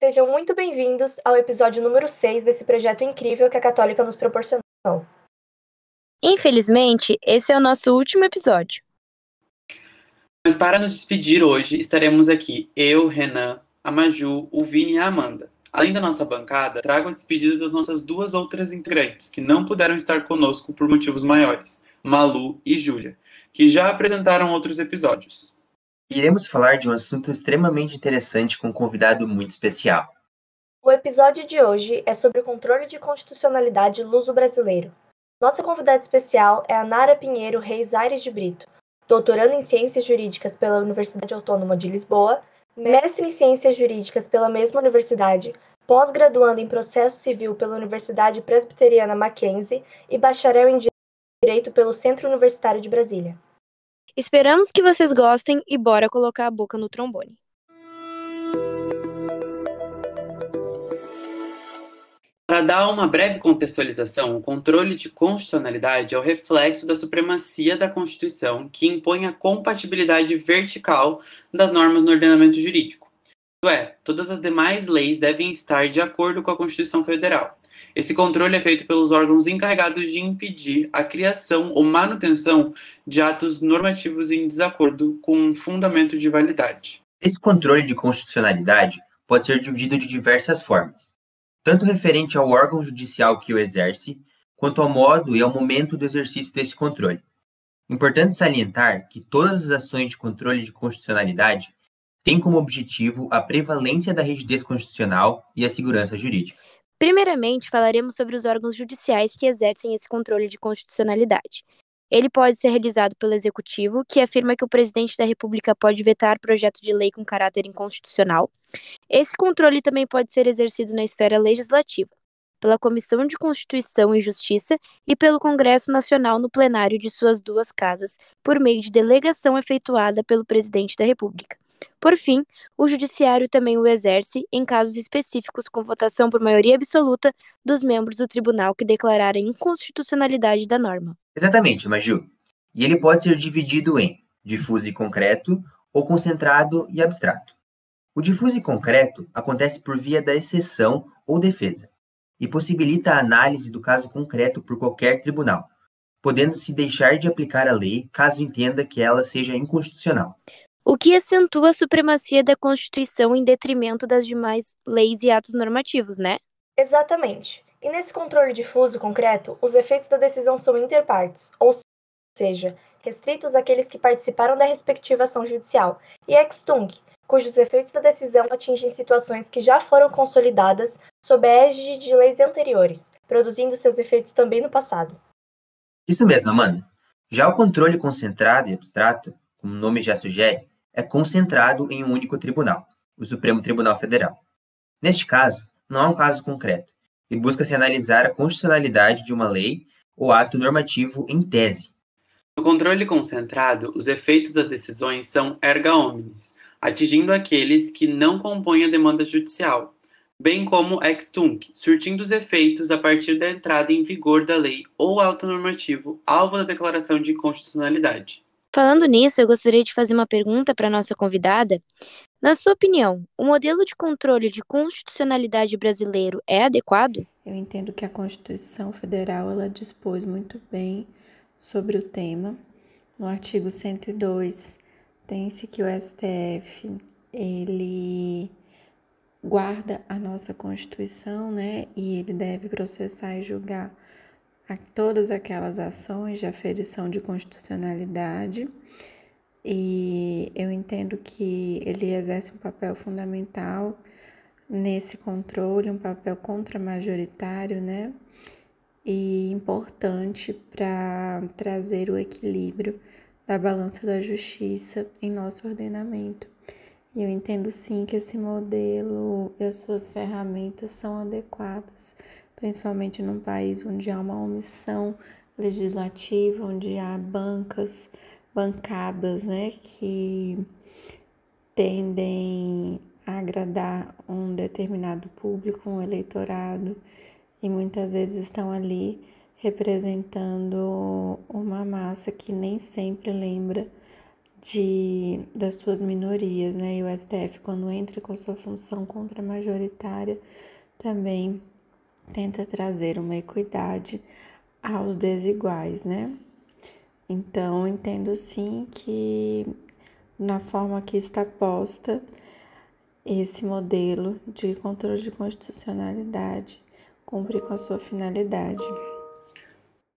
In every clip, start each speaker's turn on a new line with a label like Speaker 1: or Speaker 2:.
Speaker 1: Sejam muito bem-vindos ao episódio número 6 desse projeto incrível que a Católica nos proporcionou.
Speaker 2: Infelizmente, esse é o nosso último episódio.
Speaker 3: Mas para nos despedir hoje, estaremos aqui eu, Renan, a Maju, o Vini e a Amanda. Além da nossa bancada, trago a despedida das nossas duas outras integrantes, que não puderam estar conosco por motivos maiores, Malu e Júlia, que já apresentaram outros episódios.
Speaker 4: Iremos falar de um assunto extremamente interessante com um convidado muito especial.
Speaker 1: O episódio de hoje é sobre o controle de constitucionalidade luso-brasileiro. Nossa convidada especial é a Nara Pinheiro Reis Aires de Brito, doutoranda em Ciências Jurídicas pela Universidade Autônoma de Lisboa, mestre em Ciências Jurídicas pela mesma universidade, pós-graduanda em Processo Civil pela Universidade Presbiteriana Mackenzie e bacharel em Direito pelo Centro Universitário de Brasília.
Speaker 2: Esperamos que vocês gostem e bora colocar a boca no trombone.
Speaker 3: Para dar uma breve contextualização, o controle de constitucionalidade é o reflexo da supremacia da Constituição que impõe a compatibilidade vertical das normas no ordenamento jurídico. Isto é, todas as demais leis devem estar de acordo com a Constituição Federal. Esse controle é feito pelos órgãos encarregados de impedir a criação ou manutenção de atos normativos em desacordo com um fundamento de validade.
Speaker 4: Esse controle de constitucionalidade pode ser dividido de diversas formas, tanto referente ao órgão judicial que o exerce, quanto ao modo e ao momento do exercício desse controle. Importante salientar que todas as ações de controle de constitucionalidade têm como objetivo a prevalência da rigidez constitucional e a segurança jurídica.
Speaker 2: Primeiramente, falaremos sobre os órgãos judiciais que exercem esse controle de constitucionalidade. Ele pode ser realizado pelo Executivo, que afirma que o presidente da República pode vetar projeto de lei com caráter inconstitucional. Esse controle também pode ser exercido na esfera legislativa, pela Comissão de Constituição e Justiça e pelo Congresso Nacional no plenário de suas duas casas, por meio de delegação efetuada pelo presidente da República. Por fim, o Judiciário também o exerce em casos específicos com votação por maioria absoluta dos membros do tribunal que declararem inconstitucionalidade da norma.
Speaker 4: Exatamente, Maju. E ele pode ser dividido em difuso e concreto ou concentrado e abstrato. O difuso e concreto acontece por via da exceção ou defesa e possibilita a análise do caso concreto por qualquer tribunal, podendo-se deixar de aplicar a lei caso entenda que ela seja inconstitucional
Speaker 2: o que acentua a supremacia da Constituição em detrimento das demais leis e atos normativos, né?
Speaker 1: Exatamente. E nesse controle difuso concreto, os efeitos da decisão são interpartes, ou seja, restritos àqueles que participaram da respectiva ação judicial, e ex tunc, cujos efeitos da decisão atingem situações que já foram consolidadas sob a égide de leis anteriores, produzindo seus efeitos também no passado.
Speaker 4: Isso mesmo, Amanda. Já o controle concentrado e abstrato, como o nome já sugere, é concentrado em um único tribunal, o Supremo Tribunal Federal. Neste caso, não há um caso concreto, e busca-se analisar a constitucionalidade de uma lei ou ato normativo em tese.
Speaker 3: No controle concentrado, os efeitos das decisões são erga omnes, atingindo aqueles que não compõem a demanda judicial, bem como ex tunc, surtindo os efeitos a partir da entrada em vigor da lei ou ato normativo, alvo da declaração de inconstitucionalidade.
Speaker 2: Falando nisso, eu gostaria de fazer uma pergunta para nossa convidada. Na sua opinião, o modelo de controle de constitucionalidade brasileiro é adequado?
Speaker 5: Eu entendo que a Constituição Federal ela dispôs muito bem sobre o tema. No artigo 102 tem-se que o STF ele guarda a nossa Constituição, né? E ele deve processar e julgar a todas aquelas ações de aferição de constitucionalidade e eu entendo que ele exerce um papel fundamental nesse controle, um papel contramajoritário, né? E importante para trazer o equilíbrio da balança da justiça em nosso ordenamento. E eu entendo sim que esse modelo e as suas ferramentas são adequadas principalmente num país onde há uma omissão legislativa, onde há bancas, bancadas, né, que tendem a agradar um determinado público, um eleitorado, e muitas vezes estão ali representando uma massa que nem sempre lembra de, das suas minorias, né? E o STF, quando entra com sua função contra-majoritária, também tenta trazer uma equidade aos desiguais, né? Então, entendo sim que na forma que está posta esse modelo de controle de constitucionalidade cumpre com a sua finalidade.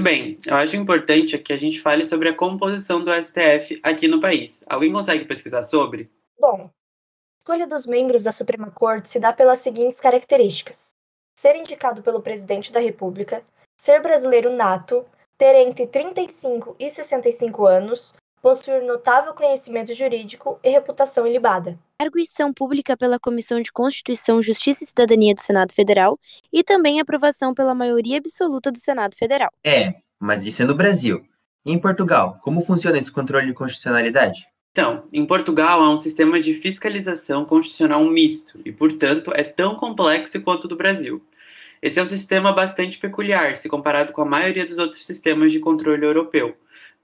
Speaker 3: Bem, eu acho importante que a gente fale sobre a composição do STF aqui no país. Alguém consegue pesquisar sobre?
Speaker 1: Bom, a escolha dos membros da Suprema Corte se dá pelas seguintes características: ser indicado pelo presidente da República, ser brasileiro nato, ter entre 35 e 65 anos, possuir notável conhecimento jurídico e reputação ilibada.
Speaker 2: Arguição pública pela Comissão de Constituição, Justiça e Cidadania do Senado Federal e também aprovação pela maioria absoluta do Senado Federal.
Speaker 4: É, mas isso é no Brasil. E em Portugal, como funciona esse controle de constitucionalidade?
Speaker 3: Então, em Portugal há um sistema de fiscalização constitucional misto e, portanto, é tão complexo quanto o do Brasil. Esse é um sistema bastante peculiar se comparado com a maioria dos outros sistemas de controle europeu,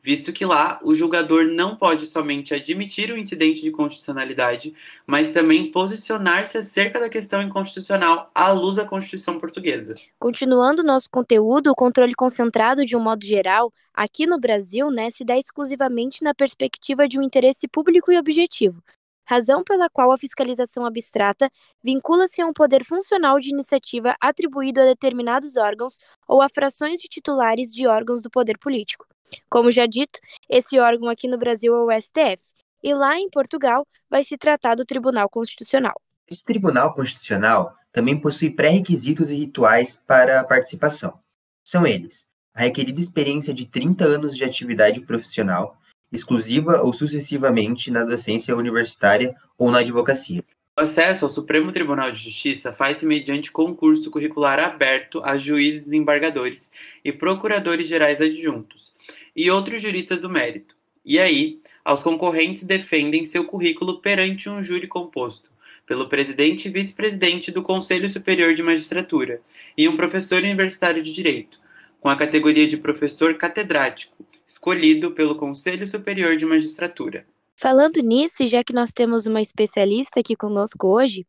Speaker 3: visto que lá o julgador não pode somente admitir o incidente de constitucionalidade, mas também posicionar-se acerca da questão inconstitucional à luz da Constituição portuguesa.
Speaker 2: Continuando nosso conteúdo, o controle concentrado, de um modo geral, aqui no Brasil, né, se dá exclusivamente na perspectiva de um interesse público e objetivo, razão pela qual a fiscalização abstrata vincula-se a um poder funcional de iniciativa atribuído a determinados órgãos ou a frações de titulares de órgãos do poder político. Como já dito, esse órgão aqui no Brasil é o STF, e lá em Portugal vai se tratar do Tribunal Constitucional.
Speaker 4: Esse Tribunal Constitucional também possui pré-requisitos e rituais para a participação. São eles: a requerida experiência de 30 anos de atividade profissional, exclusiva ou sucessivamente na docência universitária ou na advocacia.
Speaker 3: O acesso ao Supremo Tribunal de Justiça faz-se mediante concurso curricular aberto a juízes desembargadores e procuradores gerais adjuntos e outros juristas do mérito. E aí, aos concorrentes defendem seu currículo perante um júri composto pelo presidente e vice-presidente do Conselho Superior de Magistratura e um professor universitário de Direito, com a categoria de professor catedrático, escolhido pelo Conselho Superior de Magistratura.
Speaker 2: Falando nisso, e já que nós temos uma especialista aqui conosco hoje,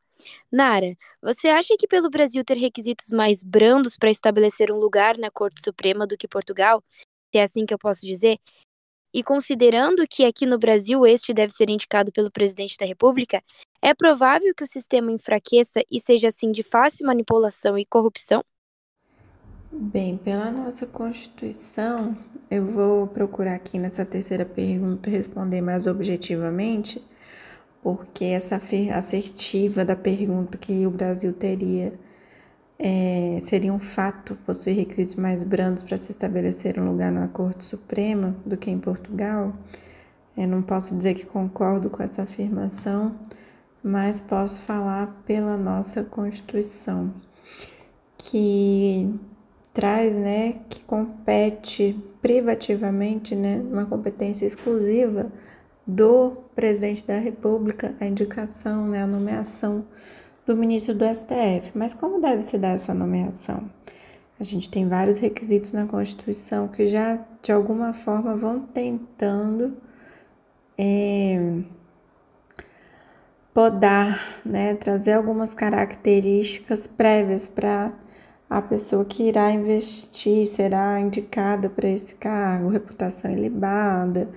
Speaker 2: Nara, você acha que pelo Brasil ter requisitos mais brandos para estabelecer um lugar na Corte Suprema do que Portugal, se é assim que eu posso dizer, e considerando que aqui no Brasil este deve ser indicado pelo presidente da República, é provável que o sistema enfraqueça e seja assim de fácil manipulação e corrupção?
Speaker 5: Bem, pela nossa Constituição, eu vou procurar aqui nessa terceira pergunta responder mais objetivamente, porque essa assertiva da pergunta que o Brasil teria é, seria um fato possuir requisitos mais brandos para se estabelecer um lugar na Corte Suprema do que em Portugal. Eu não posso dizer que concordo com essa afirmação, mas posso falar pela nossa Constituição, que traz, né, que compete privativamente, né, uma competência exclusiva do presidente da República a indicação, né, a nomeação do ministro do STF. Mas como deve se dar essa nomeação? A gente tem vários requisitos na Constituição que já, de alguma forma, vão tentando é, podar, né, trazer algumas características prévias para a pessoa que irá investir será indicada para esse cargo, reputação ilibada,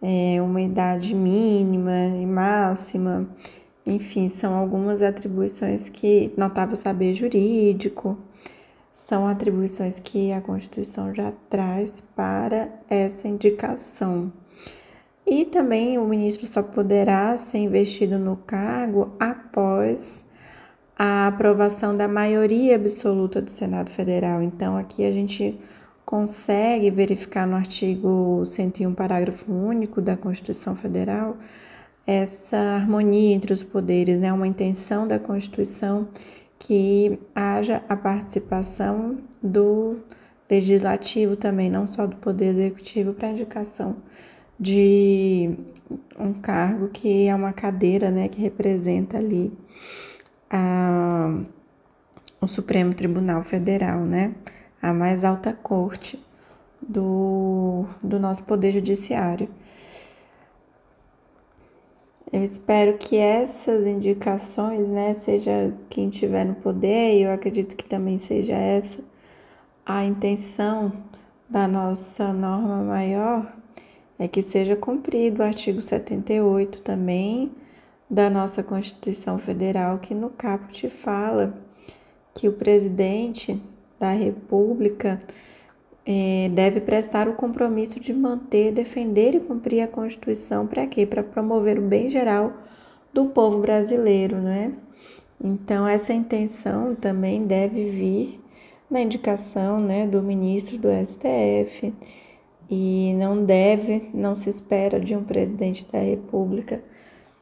Speaker 5: é, uma idade mínima e máxima, enfim, são algumas atribuições que notável saber jurídico, são atribuições que a Constituição já traz para essa indicação. E também o ministro só poderá ser investido no cargo após a aprovação da maioria absoluta do Senado Federal. Então, aqui a gente consegue verificar no artigo 101, parágrafo único da Constituição Federal, essa harmonia entre os poderes, né? uma intenção da Constituição que haja a participação do legislativo também, não só do poder executivo, para indicação de um cargo que é uma cadeira, né, que representa ali a, o Supremo Tribunal Federal, né? A mais alta corte do, do nosso Poder Judiciário. Eu espero que essas indicações, né, seja quem tiver no poder, e eu acredito que também seja essa a intenção da nossa norma maior, é que seja cumprido o artigo 78 também da nossa Constituição Federal, que no caput fala que o presidente da República é, deve prestar o compromisso de manter, defender e cumprir a Constituição para quê? Para promover o bem geral do povo brasileiro, né? Então, essa intenção também deve vir na indicação né, do ministro do STF e não deve, não se espera de um presidente da República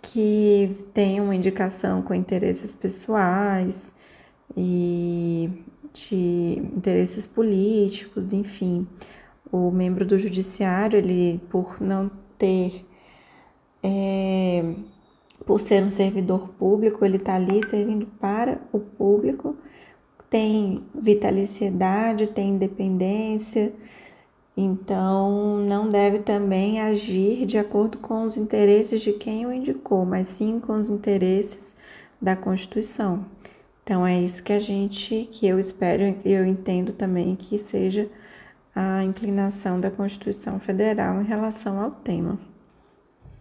Speaker 5: que tenha uma indicação com interesses pessoais e de interesses políticos, enfim. O membro do judiciário, ele, por não ter, é, por ser um servidor público, ele está ali servindo para o público, tem vitaliciedade, tem independência, então não deve também agir de acordo com os interesses de quem o indicou, mas sim com os interesses da Constituição. Então é isso que a gente, que eu espero e eu entendo também que seja a inclinação da Constituição Federal em relação ao tema.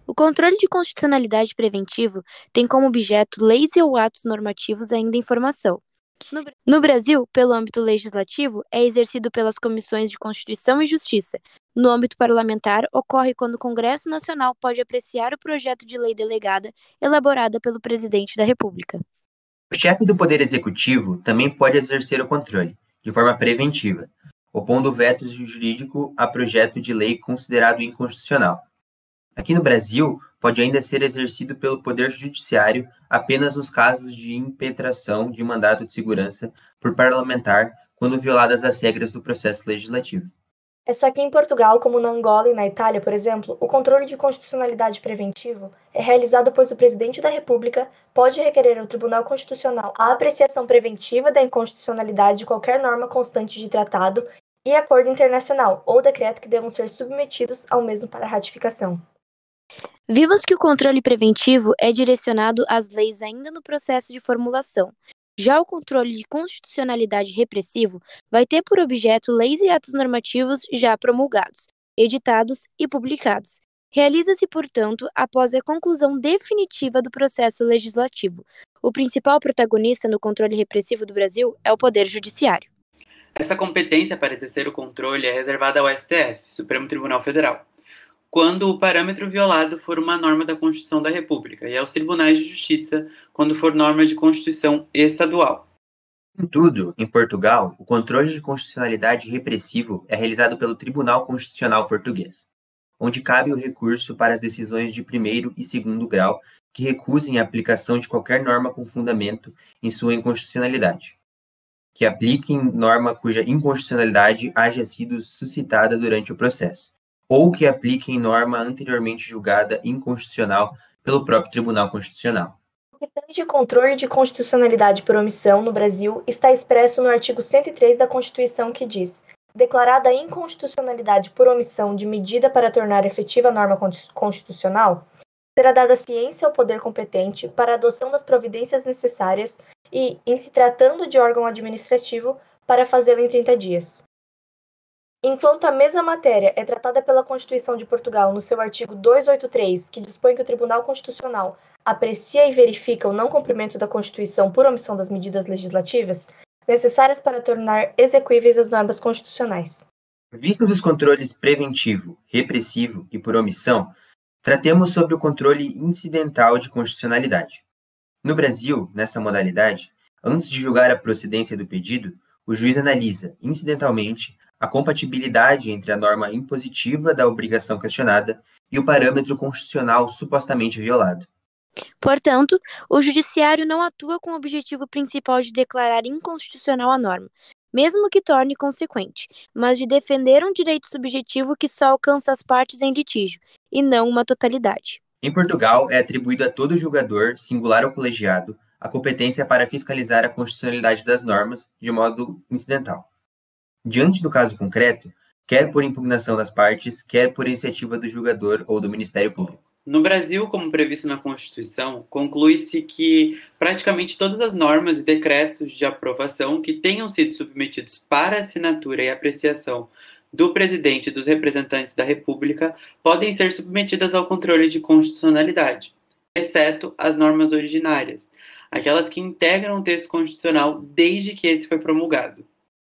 Speaker 2: O controle de constitucionalidade preventivo tem como objeto leis ou atos normativos ainda em formação. No, no Brasil, pelo âmbito legislativo, é exercido pelas comissões de Constituição e Justiça. No âmbito parlamentar, ocorre quando o Congresso Nacional pode apreciar o projeto de lei delegada elaborada pelo presidente da República.
Speaker 4: O chefe do Poder Executivo também pode exercer o controle, de forma preventiva, opondo vetos jurídico a projeto de lei considerado inconstitucional. Aqui no Brasil, pode ainda ser exercido pelo Poder Judiciário apenas nos casos de impetração de mandato de segurança por parlamentar quando violadas as regras do processo legislativo.
Speaker 1: É só que em Portugal, como na Angola e na Itália, por exemplo, o controle de constitucionalidade preventivo é realizado pois o presidente da República pode requerer ao Tribunal Constitucional a apreciação preventiva da inconstitucionalidade de qualquer norma constante de tratado e acordo internacional ou decreto que devam ser submetidos ao mesmo para ratificação.
Speaker 2: Vimos que o controle preventivo é direcionado às leis ainda no processo de formulação, já o controle de constitucionalidade repressivo vai ter por objeto leis e atos normativos já promulgados, editados e publicados. Realiza-se, portanto, após a conclusão definitiva do processo legislativo. O principal protagonista no controle repressivo do Brasil é o Poder Judiciário.
Speaker 3: Essa competência para exercer o controle é reservada ao STF, Supremo Tribunal Federal quando o parâmetro violado for uma norma da Constituição da República, e aos tribunais de justiça, quando for norma de Constituição estadual.
Speaker 4: Contudo, em Portugal, o controle de constitucionalidade repressivo é realizado pelo Tribunal Constitucional Português, onde cabe o recurso para as decisões de primeiro e segundo grau que recusem a aplicação de qualquer norma com fundamento em sua inconstitucionalidade, que apliquem norma cuja inconstitucionalidade haja sido suscitada durante o processo ou que apliquem norma anteriormente julgada inconstitucional pelo próprio Tribunal Constitucional.
Speaker 1: O critério de controle de constitucionalidade por omissão no Brasil está expresso no artigo 103 da Constituição que diz: declarada a inconstitucionalidade por omissão de medida para tornar efetiva a norma constitucional, será dada ciência ao poder competente para adoção das providências necessárias e, em se tratando de órgão administrativo, para fazê-lo em 30 dias. Enquanto a mesma matéria é tratada pela Constituição de Portugal no seu artigo 283, que dispõe que o Tribunal Constitucional aprecia e verifica o não cumprimento da Constituição por omissão das medidas legislativas necessárias para tornar execuíveis as normas constitucionais.
Speaker 4: Visto dos controles preventivo, repressivo e por omissão, tratemos sobre o controle incidental de constitucionalidade. No Brasil, nessa modalidade, antes de julgar a procedência do pedido, o juiz analisa, incidentalmente, a compatibilidade entre a norma impositiva da obrigação questionada e o parâmetro constitucional supostamente violado.
Speaker 2: Portanto, o Judiciário não atua com o objetivo principal de declarar inconstitucional a norma, mesmo que torne consequente, mas de defender um direito subjetivo que só alcança as partes em litígio, e não uma totalidade.
Speaker 4: Em Portugal, é atribuído a todo julgador, singular ou colegiado, a competência para fiscalizar a constitucionalidade das normas de modo incidental. Diante do caso concreto, quer por impugnação das partes, quer por iniciativa do julgador ou do Ministério Público.
Speaker 3: No Brasil, como previsto na Constituição, conclui-se que praticamente todas as normas e decretos de aprovação que tenham sido submetidos para assinatura e apreciação do presidente e dos representantes da República podem ser submetidas ao controle de constitucionalidade, exceto as normas originárias, aquelas que integram o texto constitucional desde que esse foi promulgado.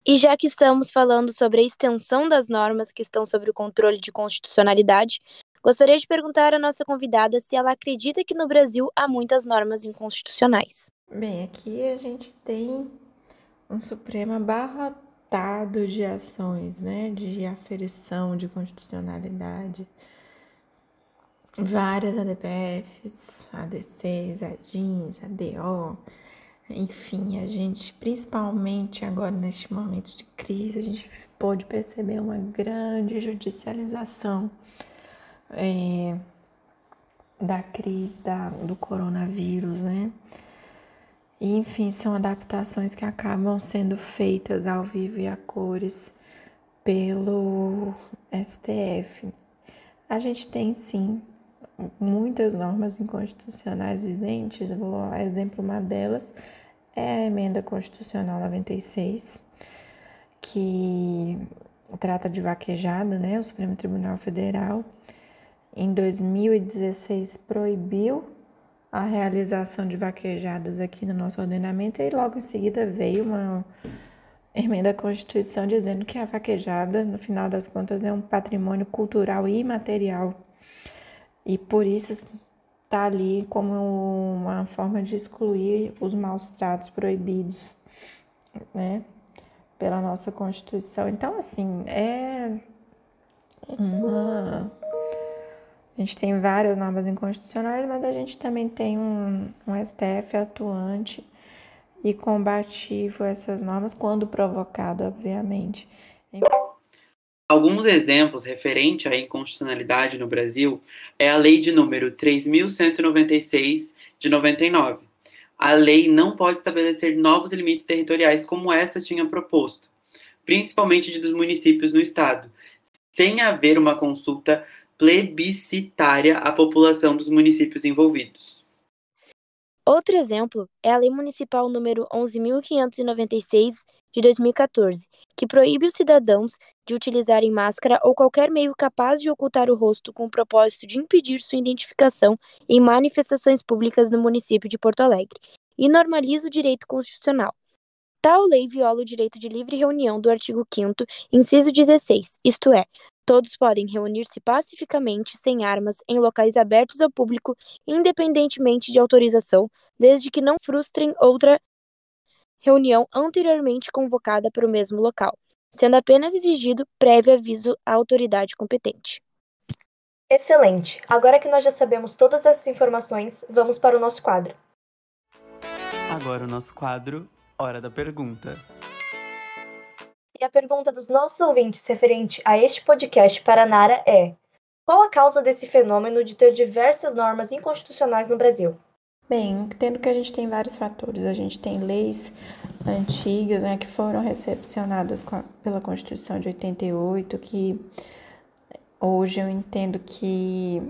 Speaker 2: E já que estamos falando sobre a extensão das normas que estão sob o controle de constitucionalidade, Gostaria de perguntar à nossa convidada se ela acredita que no Brasil há muitas normas inconstitucionais.
Speaker 5: Bem, aqui a gente tem um Supremo abarrotado de ações, né, de aferição de constitucionalidade, várias ADPFs, ADCs, ADINs, ADO, enfim, a gente, principalmente agora neste momento de crise, a gente pode perceber uma grande judicialização é, da crise da, do coronavírus, né? E, enfim, são adaptações que acabam sendo feitas ao vivo e a cores pelo STF. A gente tem sim muitas normas inconstitucionais vigentes, vou exemplo uma delas é a emenda constitucional 96, que trata de vaquejada, né? O Supremo Tribunal Federal em 2016 proibiu a realização de vaquejadas aqui no nosso ordenamento e logo em seguida veio uma emenda à Constituição dizendo que a vaquejada, no final das contas, é um patrimônio cultural e imaterial. E por isso está ali como uma forma de excluir os maus tratos proibidos, né, pela nossa Constituição. Então, assim, é uma a gente tem várias normas inconstitucionais, mas a gente também tem um, um STF atuante e combativo essas normas, quando provocado, obviamente.
Speaker 3: Alguns exemplos referentes à inconstitucionalidade no Brasil é a Lei de número 3.196 de 99. A lei não pode estabelecer novos limites territoriais como essa tinha proposto, principalmente dos municípios no estado, sem haver uma consulta plebiscitária à população dos municípios envolvidos.
Speaker 2: Outro exemplo é a Lei Municipal número 11.596 de 2014, que proíbe os cidadãos de utilizarem máscara ou qualquer meio capaz de ocultar o rosto com o propósito de impedir sua identificação em manifestações públicas no município de Porto Alegre, e normaliza o direito constitucional. Tal lei viola o direito de livre reunião do artigo 5 inciso 16, isto é, Todos podem reunir-se pacificamente, sem armas, em locais abertos ao público, independentemente de autorização, desde que não frustrem outra reunião anteriormente convocada para o mesmo local, sendo apenas exigido prévio aviso à autoridade competente.
Speaker 1: Excelente! Agora que nós já sabemos todas essas informações, vamos para o nosso quadro.
Speaker 3: Agora o nosso quadro Hora da Pergunta.
Speaker 1: E a pergunta dos nossos ouvintes referente a este podcast para a Nara é: qual a causa desse fenômeno de ter diversas normas inconstitucionais no Brasil?
Speaker 5: Bem, entendo que a gente tem vários fatores. A gente tem leis antigas, né, que foram recepcionadas a, pela Constituição de 88, que hoje eu entendo que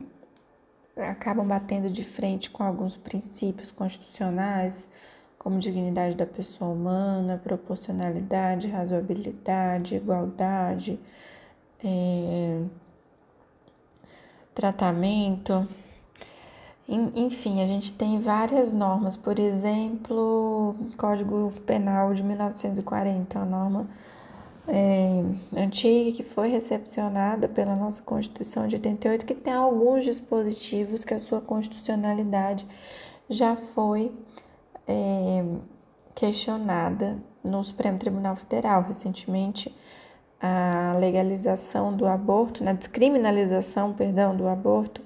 Speaker 5: acabam batendo de frente com alguns princípios constitucionais, como dignidade da pessoa humana, proporcionalidade, razoabilidade, igualdade, é, tratamento. Enfim, a gente tem várias normas, por exemplo, Código Penal de 1940, uma norma é, antiga que foi recepcionada pela nossa Constituição de 88, que tem alguns dispositivos que a sua constitucionalidade já foi é, questionada no Supremo Tribunal Federal. Recentemente, a legalização do aborto, na descriminalização, perdão, do aborto,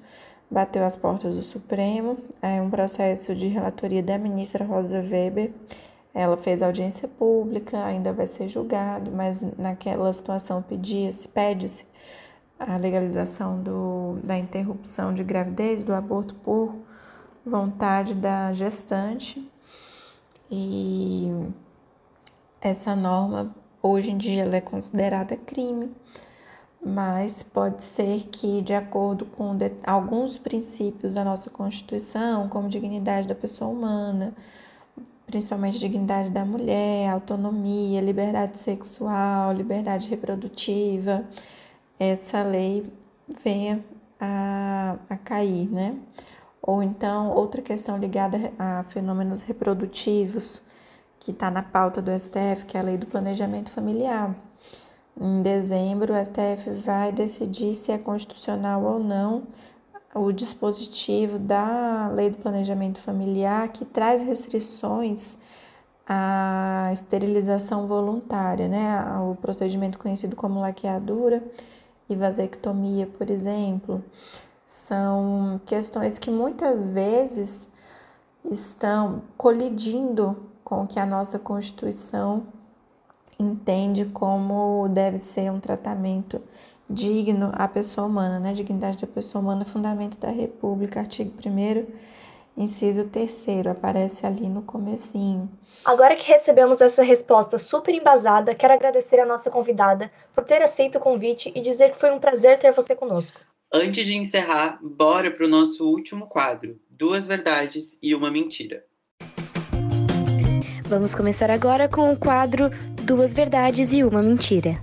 Speaker 5: bateu as portas do Supremo. É um processo de relatoria da ministra Rosa Weber. Ela fez audiência pública, ainda vai ser julgado, mas naquela situação pedia-se, pede-se a legalização do, da interrupção de gravidez, do aborto por vontade da gestante. E essa norma hoje em dia ela é considerada crime. Mas pode ser que, de acordo com alguns princípios da nossa Constituição, como dignidade da pessoa humana, principalmente dignidade da mulher, autonomia, liberdade sexual, liberdade reprodutiva, essa lei venha a, a cair, né? Ou então, outra questão ligada a fenômenos reprodutivos, que está na pauta do STF, que é a lei do planejamento familiar. Em dezembro, o STF vai decidir se é constitucional ou não o dispositivo da Lei do Planejamento Familiar que traz restrições à esterilização voluntária, né? O procedimento conhecido como laqueadura e vasectomia, por exemplo, são questões que muitas vezes estão colidindo com o que a nossa Constituição entende como deve ser um tratamento digno à pessoa humana, né? Dignidade da pessoa humana, fundamento da República, artigo 1 inciso 3 aparece ali no comecinho.
Speaker 1: Agora que recebemos essa resposta super embasada, quero agradecer a nossa convidada por ter aceito o convite e dizer que foi um prazer ter você conosco.
Speaker 3: Antes de encerrar, bora para o nosso último quadro: Duas Verdades e uma Mentira.
Speaker 2: Vamos começar agora com o quadro Duas Verdades e uma Mentira.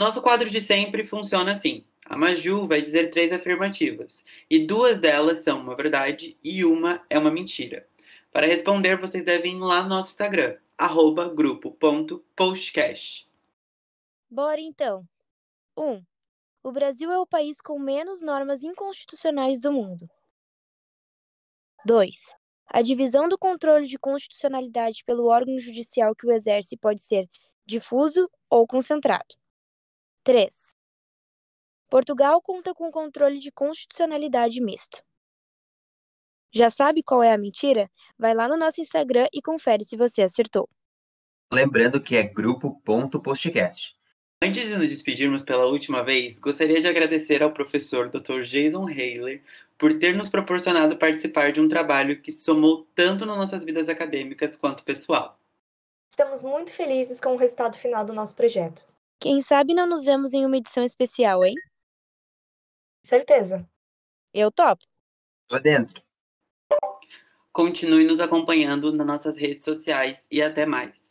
Speaker 3: Nosso quadro de sempre funciona assim. A Maju vai dizer três afirmativas, e duas delas são uma verdade e uma é uma mentira. Para responder, vocês devem ir lá no nosso Instagram, arroba grupo.postcast.
Speaker 2: Bora então. 1. Um, o Brasil é o país com menos normas inconstitucionais do mundo. 2. A divisão do controle de constitucionalidade pelo órgão judicial que o exerce pode ser difuso ou concentrado. 3. Portugal conta com controle de constitucionalidade misto. Já sabe qual é a mentira? Vai lá no nosso Instagram e confere se você acertou.
Speaker 4: Lembrando que é grupo.postcast.
Speaker 3: Antes de nos despedirmos pela última vez, gostaria de agradecer ao professor Dr. Jason Haler por ter nos proporcionado participar de um trabalho que somou tanto nas nossas vidas acadêmicas quanto pessoal.
Speaker 1: Estamos muito felizes com o resultado final do nosso projeto.
Speaker 2: Quem sabe não nos vemos em uma edição especial, hein?
Speaker 1: Certeza.
Speaker 2: Eu topo.
Speaker 4: Tô dentro.
Speaker 3: Continue nos acompanhando nas nossas redes sociais e até mais.